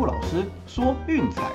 骆老师说运彩，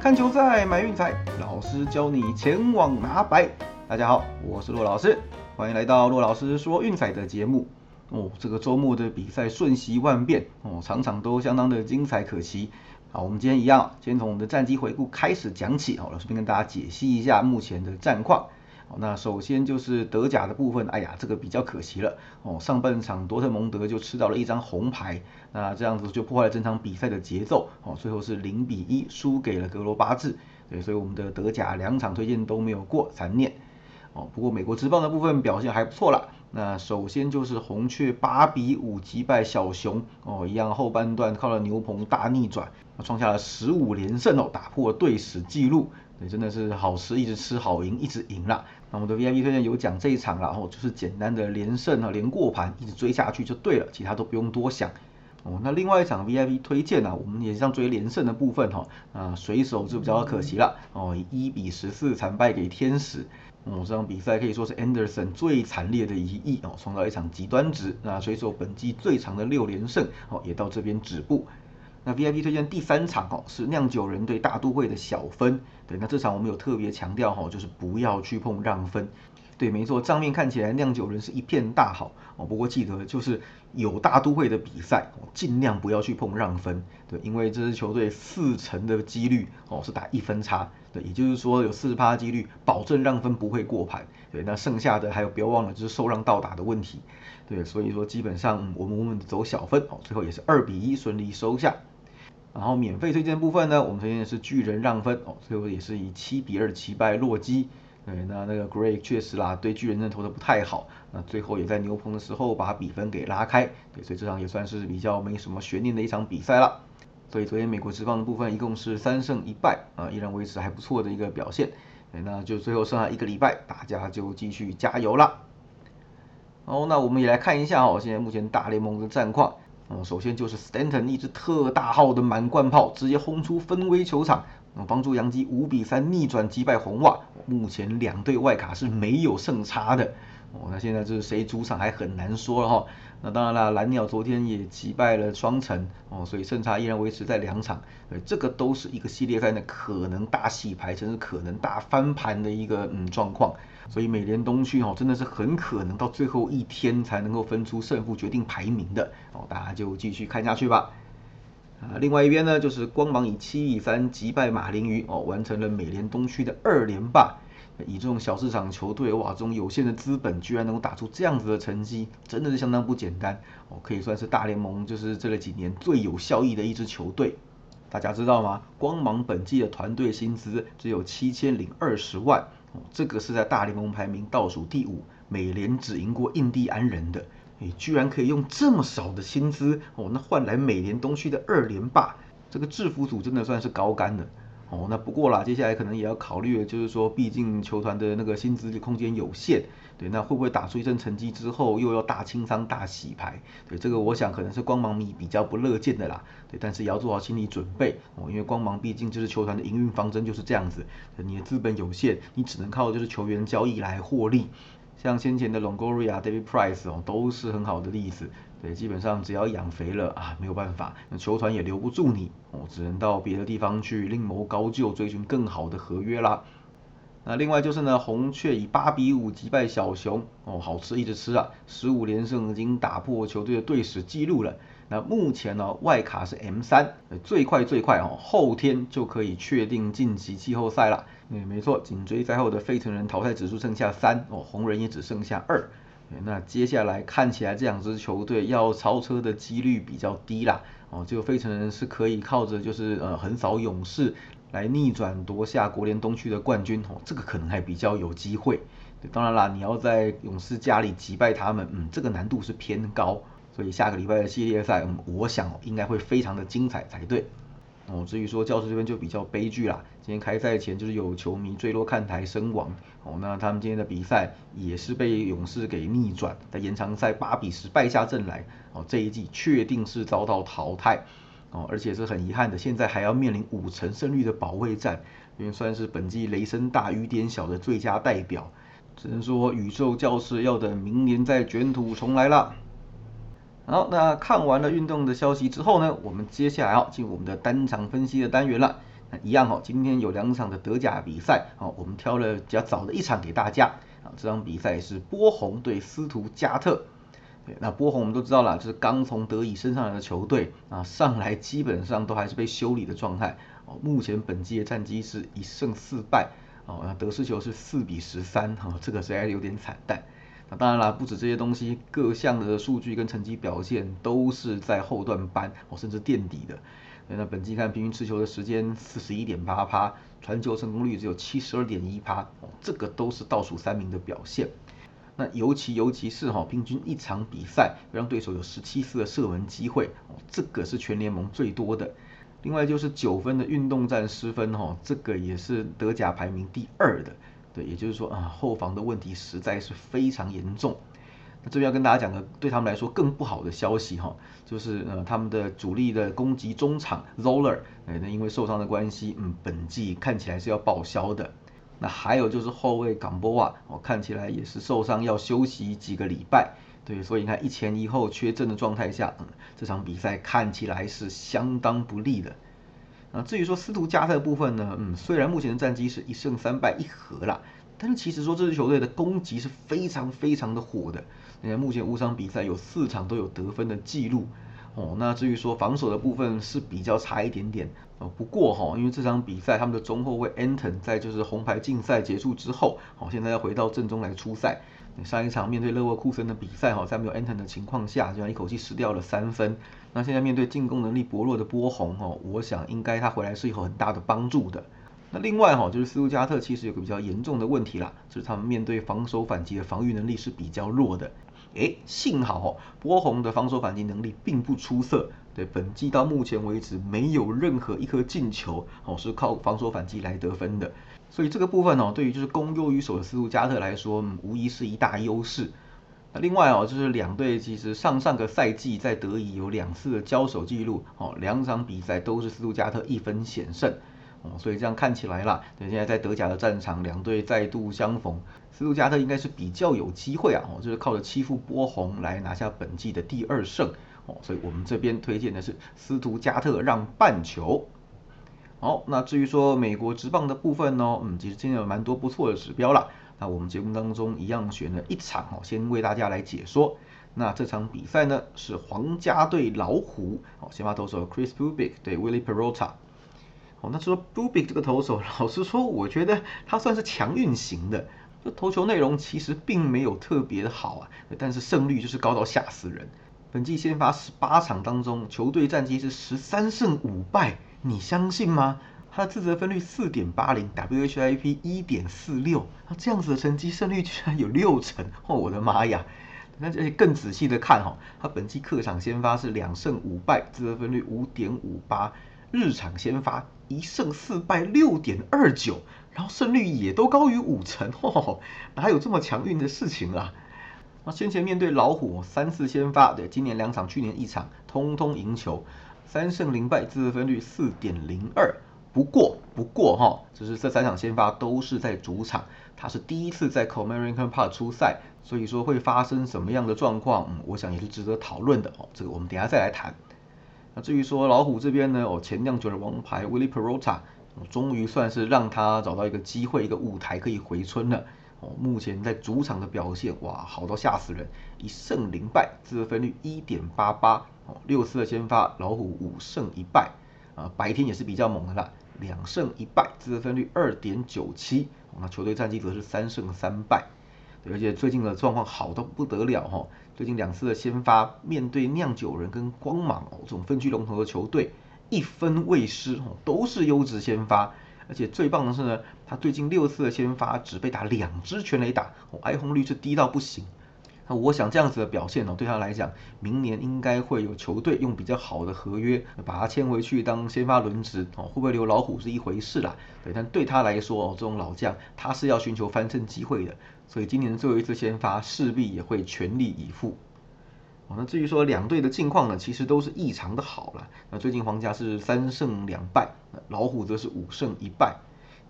看球赛买运彩，老师教你前往拿白。大家好，我是骆老师，欢迎来到骆老师说运彩的节目。哦，这个周末的比赛瞬息万变，哦，场场都相当的精彩可期。好，我们今天一样，先从我们的战绩回顾开始讲起。好，老师便跟大家解析一下目前的战况。那首先就是德甲的部分，哎呀，这个比较可惜了。哦，上半场多特蒙德就吃到了一张红牌，那这样子就破坏了整场比赛的节奏。哦，最后是零比一输给了格罗巴治。对，所以我们的德甲两场推荐都没有过，残念。哦，不过美国职棒的部分表现还不错啦。那首先就是红雀八比五击败小熊，哦，一样后半段靠了牛棚大逆转，创下了十五连胜哦，打破队史纪录。对，真的是好吃一直吃好赢一直赢啦。那我们的 VIP 推荐有讲这一场然后就是简单的连胜啊，连过盘一直追下去就对了，其他都不用多想。哦，那另外一场 VIP 推荐呢，我们也像追连胜的部分哈，啊，水手就比较可惜了，哦，一比十四惨败给天使。哦，这场比赛可以说是 Anderson 最惨烈的一役哦，创造一场极端值。那水手本季最长的六连胜哦，也到这边止步。那 VIP 推荐第三场哦，是酿酒人对大都会的小分。对，那这场我们有特别强调哈，就是不要去碰让分。对，没错，账面看起来酿酒人是一片大好哦，不过记得就是有大都会的比赛，尽量不要去碰让分。对，因为这支球队四成的几率哦是打一分差。对，也就是说有四十趴几率保证让分不会过盘。对，那剩下的还有不要忘了就是受让到达的问题。对，所以说基本上我们我们走小分哦，最后也是二比一顺利收下。然后免费推荐部分呢，我们推荐的是巨人让分哦，最后也是以七比二击败洛基。对，那那个 Gray 确实啦，对巨人那投的不太好，那最后也在牛棚的时候把比分给拉开。对，所以这场也算是比较没什么悬念的一场比赛了。所以昨天美国职棒的部分一共是三胜一败啊，依然维持还不错的一个表现。对那就最后剩下一个礼拜，大家就继续加油啦。好，那我们也来看一下哦，现在目前大联盟的战况。嗯，首先就是 Stanton 一支特大号的满贯炮，直接轰出分威球场，帮助杨基五比三逆转击败红袜。目前两队外卡是没有胜差的。哦，那现在就是谁主场还很难说了哈。那当然了，蓝鸟昨天也击败了双城哦，所以胜差依然维持在两场。呃，这个都是一个系列赛的可能大洗牌，甚至可能大翻盘的一个嗯状况。所以美联东区哦，真的是很可能到最后一天才能够分出胜负，决定排名的哦。大家就继续看下去吧。啊，另外一边呢，就是光芒以七比三击败马林鱼哦，完成了美联东区的二连霸。以这种小市场球队哇，这种有限的资本，居然能够打出这样子的成绩，真的是相当不简单哦，可以算是大联盟就是这几年最有效益的一支球队。大家知道吗？光芒本季的团队薪资只有七千零二十万哦，这个是在大联盟排名倒数第五，美联只赢过印第安人的，你居然可以用这么少的薪资哦，那换来美联东区的二连霸，这个制服组真的算是高干的。哦，那不过啦，接下来可能也要考虑的，就是说，毕竟球团的那个薪资空间有限，对，那会不会打出一阵成绩之后，又要大清仓、大洗牌？对，这个我想可能是光芒迷比较不乐见的啦，对，但是也要做好心理准备哦，因为光芒毕竟就是球团的营运方针就是这样子，你的资本有限，你只能靠就是球员交易来获利，像先前的 Longoria、David Price 哦，都是很好的例子。对，基本上只要养肥了啊，没有办法，球团也留不住你哦，只能到别的地方去另谋高就，追寻更好的合约啦。那另外就是呢，红雀以八比五击败小熊哦，好吃一直吃啊，十五连胜已经打破球队的队史纪录了。那目前呢，外卡是 M 三，最快最快哦，后天就可以确定晋级季后赛了。嗯，没错，紧追在后的费城人淘汰指数剩下三哦，红人也只剩下二。那接下来看起来这两支球队要超车的几率比较低啦，哦，这个费城人是可以靠着就是呃横扫勇士来逆转夺下国联东区的冠军哦，这个可能还比较有机会。当然啦，你要在勇士家里击败他们，嗯，这个难度是偏高，所以下个礼拜的系列赛，我想应该会非常的精彩才对。哦，至于说教室这边就比较悲剧啦。今天开赛前就是有球迷坠落看台身亡。哦，那他们今天的比赛也是被勇士给逆转，在延长赛八比十败下阵来。哦，这一季确定是遭到淘汰。哦，而且是很遗憾的，现在还要面临五成胜率的保卫战，因为算是本季雷声大雨点小的最佳代表。只能说宇宙教室要等明年再卷土重来了。好，那看完了运动的消息之后呢，我们接下来要进入我们的单场分析的单元了。那一样哦，今天有两场的德甲比赛，好，我们挑了比较早的一场给大家。啊，这场比赛是波鸿对斯图加特。那波鸿我们都知道了，就是刚从德乙升上来的球队啊，上来基本上都还是被修理的状态。哦，目前本季的战绩是一胜四败。哦，那得失球是四比十三，哈，这个实在有点惨淡。那当然啦，不止这些东西，各项的数据跟成绩表现都是在后段班，哦，甚至垫底的。那本季看平均持球的时间四十一点八趴，传球成功率只有七十二点一趴，哦，这个都是倒数三名的表现。那尤其尤其是哈，平均一场比赛让对手有十七次的射门机会，哦，这个是全联盟最多的。另外就是九分的运动战失分哈，这个也是德甲排名第二的。对，也就是说啊，后防的问题实在是非常严重。那这边要跟大家讲个对他们来说更不好的消息哈，就是呃他们的主力的攻击中场 Zoller，哎，那因为受伤的关系，嗯，本季看起来是要报销的。那还有就是后卫冈波瓦，哦，看起来也是受伤要休息几个礼拜。对，所以你看一前一后缺阵的状态下，嗯，这场比赛看起来是相当不利的。啊，至于说斯图加特的部分呢，嗯，虽然目前的战绩是一胜三败一和啦，但是其实说这支球队的攻击是非常非常的火的。你看目前五场比赛有四场都有得分的记录。哦，那至于说防守的部分是比较差一点点。哦，不过哈，因为这场比赛他们的中后卫 Anton 在就是红牌竞赛结束之后，好，现在要回到正中来出赛。上一场面对勒沃库森的比赛哈，在没有 Anton 的情况下，居然一口气失掉了三分。那现在面对进攻能力薄弱的波鸿哈，我想应该他回来是有很大的帮助的。那另外哈，就是斯图加特其实有个比较严重的问题啦，就是他们面对防守反击的防御能力是比较弱的。哎，幸好哦波鸿的防守反击能力并不出色，对本季到目前为止没有任何一颗进球哦是靠防守反击来得分的，所以这个部分哦，对于就是攻优于守的斯图加特来说，无疑是一大优势。那另外哦，就是两队其实上上个赛季在德乙有两次的交手记录，哦，两场比赛都是斯图加特一分险胜，哦，所以这样看起来啦，对，现在在德甲的战场，两队再度相逢，斯图加特应该是比较有机会啊，哦，就是靠着欺负波鸿来拿下本季的第二胜，哦，所以我们这边推荐的是斯图加特让半球。好，那至于说美国职棒的部分呢，嗯，其实今天有蛮多不错的指标啦。那我们节目当中一样选了一场哦，先为大家来解说。那这场比赛呢是皇家对老虎，哦，先发投手 Chris Bubik 对 Willie Perota。哦，那说 Bubik 这个投手，老实说，我觉得他算是强运型的，这投球内容其实并没有特别的好啊，但是胜率就是高到吓死人。本季先发十八场当中，球队战绩是十三胜五败，你相信吗？他的自责分率四点八零，WHIP 一点四六，那这样子的成绩胜率居然有六成，哦，我的妈呀！那而且更仔细的看哈，他本季客场先发是两胜五败，自责分率五点五八，日场先发一胜四败六点二九，然后胜率也都高于五成，哦，哪有这么强运的事情啊？那先前面对老虎三次先发，对，今年两场，去年一场，通通赢球，三胜零败，自责分率四点零二。不过，不过哈，就是这三场先发都是在主场，他是第一次在 Comerica Park 出赛，所以说会发生什么样的状况，嗯，我想也是值得讨论的哦。这个我们等下再来谈。那至于说老虎这边呢，哦，前酿酒的王牌 Willie Perota，终于算是让他找到一个机会，一个舞台可以回春了。目前在主场的表现，哇，好到吓死人，一胜零败，自责分率一点八八，哦，六次的先发，老虎五胜一败，啊，白天也是比较猛的啦。两胜一败，自责分率二点九七，那球队战绩则是三胜三败，而且最近的状况好到不得了哈，最近两次的先发面对酿酒人跟光芒哦这种分区龙头的球队，一分未失哦，都是优质先发，而且最棒的是呢，他最近六次的先发只被打两支全垒打，哦挨轰率是低到不行。那我想这样子的表现哦，对他来讲，明年应该会有球队用比较好的合约把他签回去当先发轮值哦，会不会留老虎是一回事啦。对，但对他来说哦，这种老将他是要寻求翻身机会的，所以今年最后一次先发势必也会全力以赴。哦，那至于说两队的近况呢，其实都是异常的好了。那最近皇家是三胜两败，老虎则是五胜一败。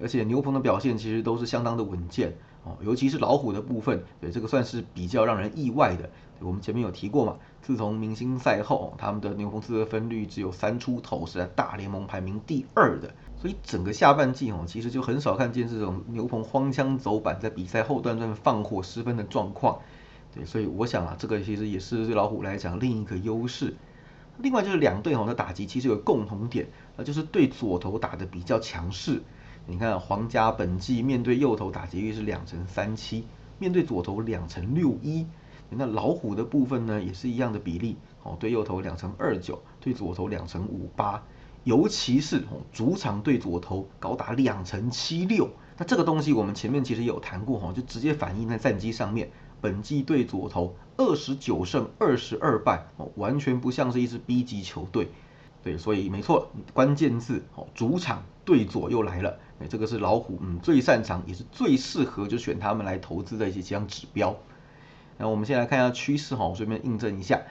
而且牛棚的表现其实都是相当的稳健哦，尤其是老虎的部分，对这个算是比较让人意外的。我们前面有提过嘛，自从明星赛后，他们的牛棚自得分率只有三出头，是在大联盟排名第二的。所以整个下半季哦，其实就很少看见这种牛棚荒腔走板，在比赛后段段放火失分的状况。对，所以我想啊，这个其实也是对老虎来讲另一个优势。另外就是两队哈的打击其实有共同点，那就是对左投打的比较强势。你看皇家本季面对右投打击率是两成三七，面对左投两成六一。那老虎的部分呢，也是一样的比例，哦，对右投两成二九，对左投两成五八，尤其是哦主场对左投高达两成七六。那这个东西我们前面其实有谈过哈，就直接反映在战绩上面。本季对左投二十九胜二十二败，哦，完全不像是一支 B 级球队。对，所以没错，关键字哦，主场对左又来了。哎，这个是老虎嗯最擅长也是最适合就选他们来投资的一些几项指标。那我们先来看一下趋势哈，我顺便印证一下，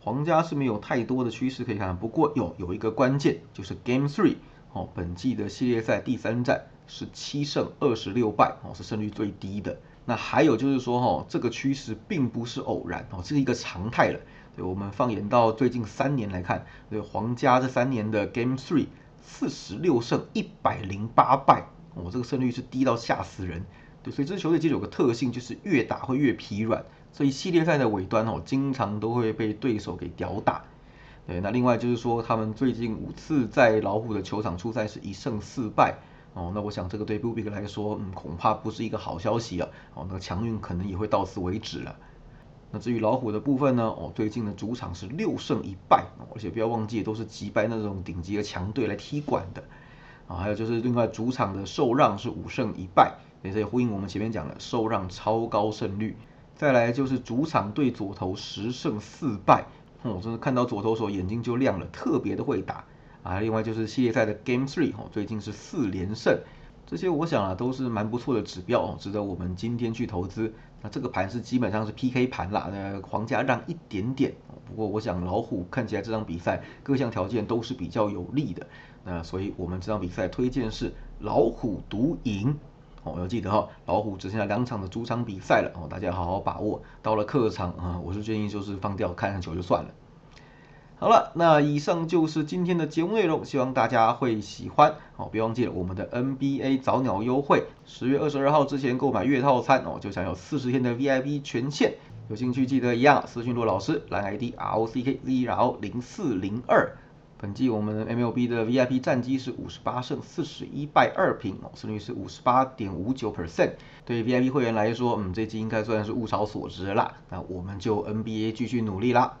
皇家是没有太多的趋势可以看，不过有有一个关键就是 Game Three 哦，本季的系列赛第三战是七胜二十六败哦，是胜率最低的。那还有就是说哈，这个趋势并不是偶然哦，这是一个常态了。对，我们放眼到最近三年来看，对皇家这三年的 Game Three 四十六胜一百零八败，哦，这个胜率是低到吓死人。对，所以这支球队其实有个特性，就是越打会越疲软。所以系列赛的尾端哦，经常都会被对手给吊打。对，那另外就是说，他们最近五次在老虎的球场出赛是一胜四败。哦，那我想这个对 Bubik 来说，嗯，恐怕不是一个好消息啊。哦，那个强运可能也会到此为止了。那至于老虎的部分呢？哦，最近的主场是六胜一败，而且不要忘记都是击败那种顶级的强队来踢馆的。啊，还有就是另外主场的受让是五胜一败，也是呼应我们前面讲的受让超高胜率。再来就是主场对左投十胜四败，我真的看到左投手眼睛就亮了，特别的会打。啊，另外就是系列赛的 Game Three 哦，最近是四连胜，这些我想啊都是蛮不错的指标哦，值得我们今天去投资。那这个盘是基本上是 PK 盘啦，那皇家让一点点，不过我想老虎看起来这场比赛各项条件都是比较有利的，那所以我们这场比赛推荐是老虎独赢哦，要记得哈，老虎只剩下两场的主场比赛了哦，大家好好把握。到了客场啊，我是建议就是放掉看看球就算了。好了，那以上就是今天的节目内容，希望大家会喜欢。好，别忘记了我们的 NBA 早鸟优惠，十月二十二号之前购买月套餐哦，就享有四十天的 VIP 权限。有兴趣记得一样私讯骆老师，蓝 ID R O C K Z R O 零四零二。本季我们 MLB 的 VIP 战绩是五十八胜四十一败二平哦，胜率是五十八点五九 percent。对 VIP 会员来说，嗯，这季应该算是物超所值啦。那我们就 NBA 继续努力啦。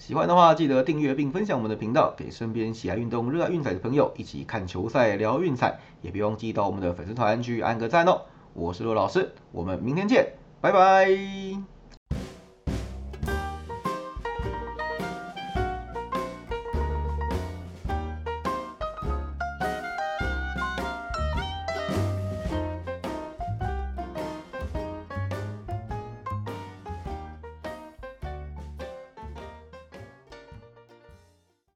喜欢的话，记得订阅并分享我们的频道，给身边喜爱运动、热爱运彩的朋友一起看球赛、聊运彩。也别忘记到我们的粉丝团去按个赞哦。我是骆老师，我们明天见，拜拜。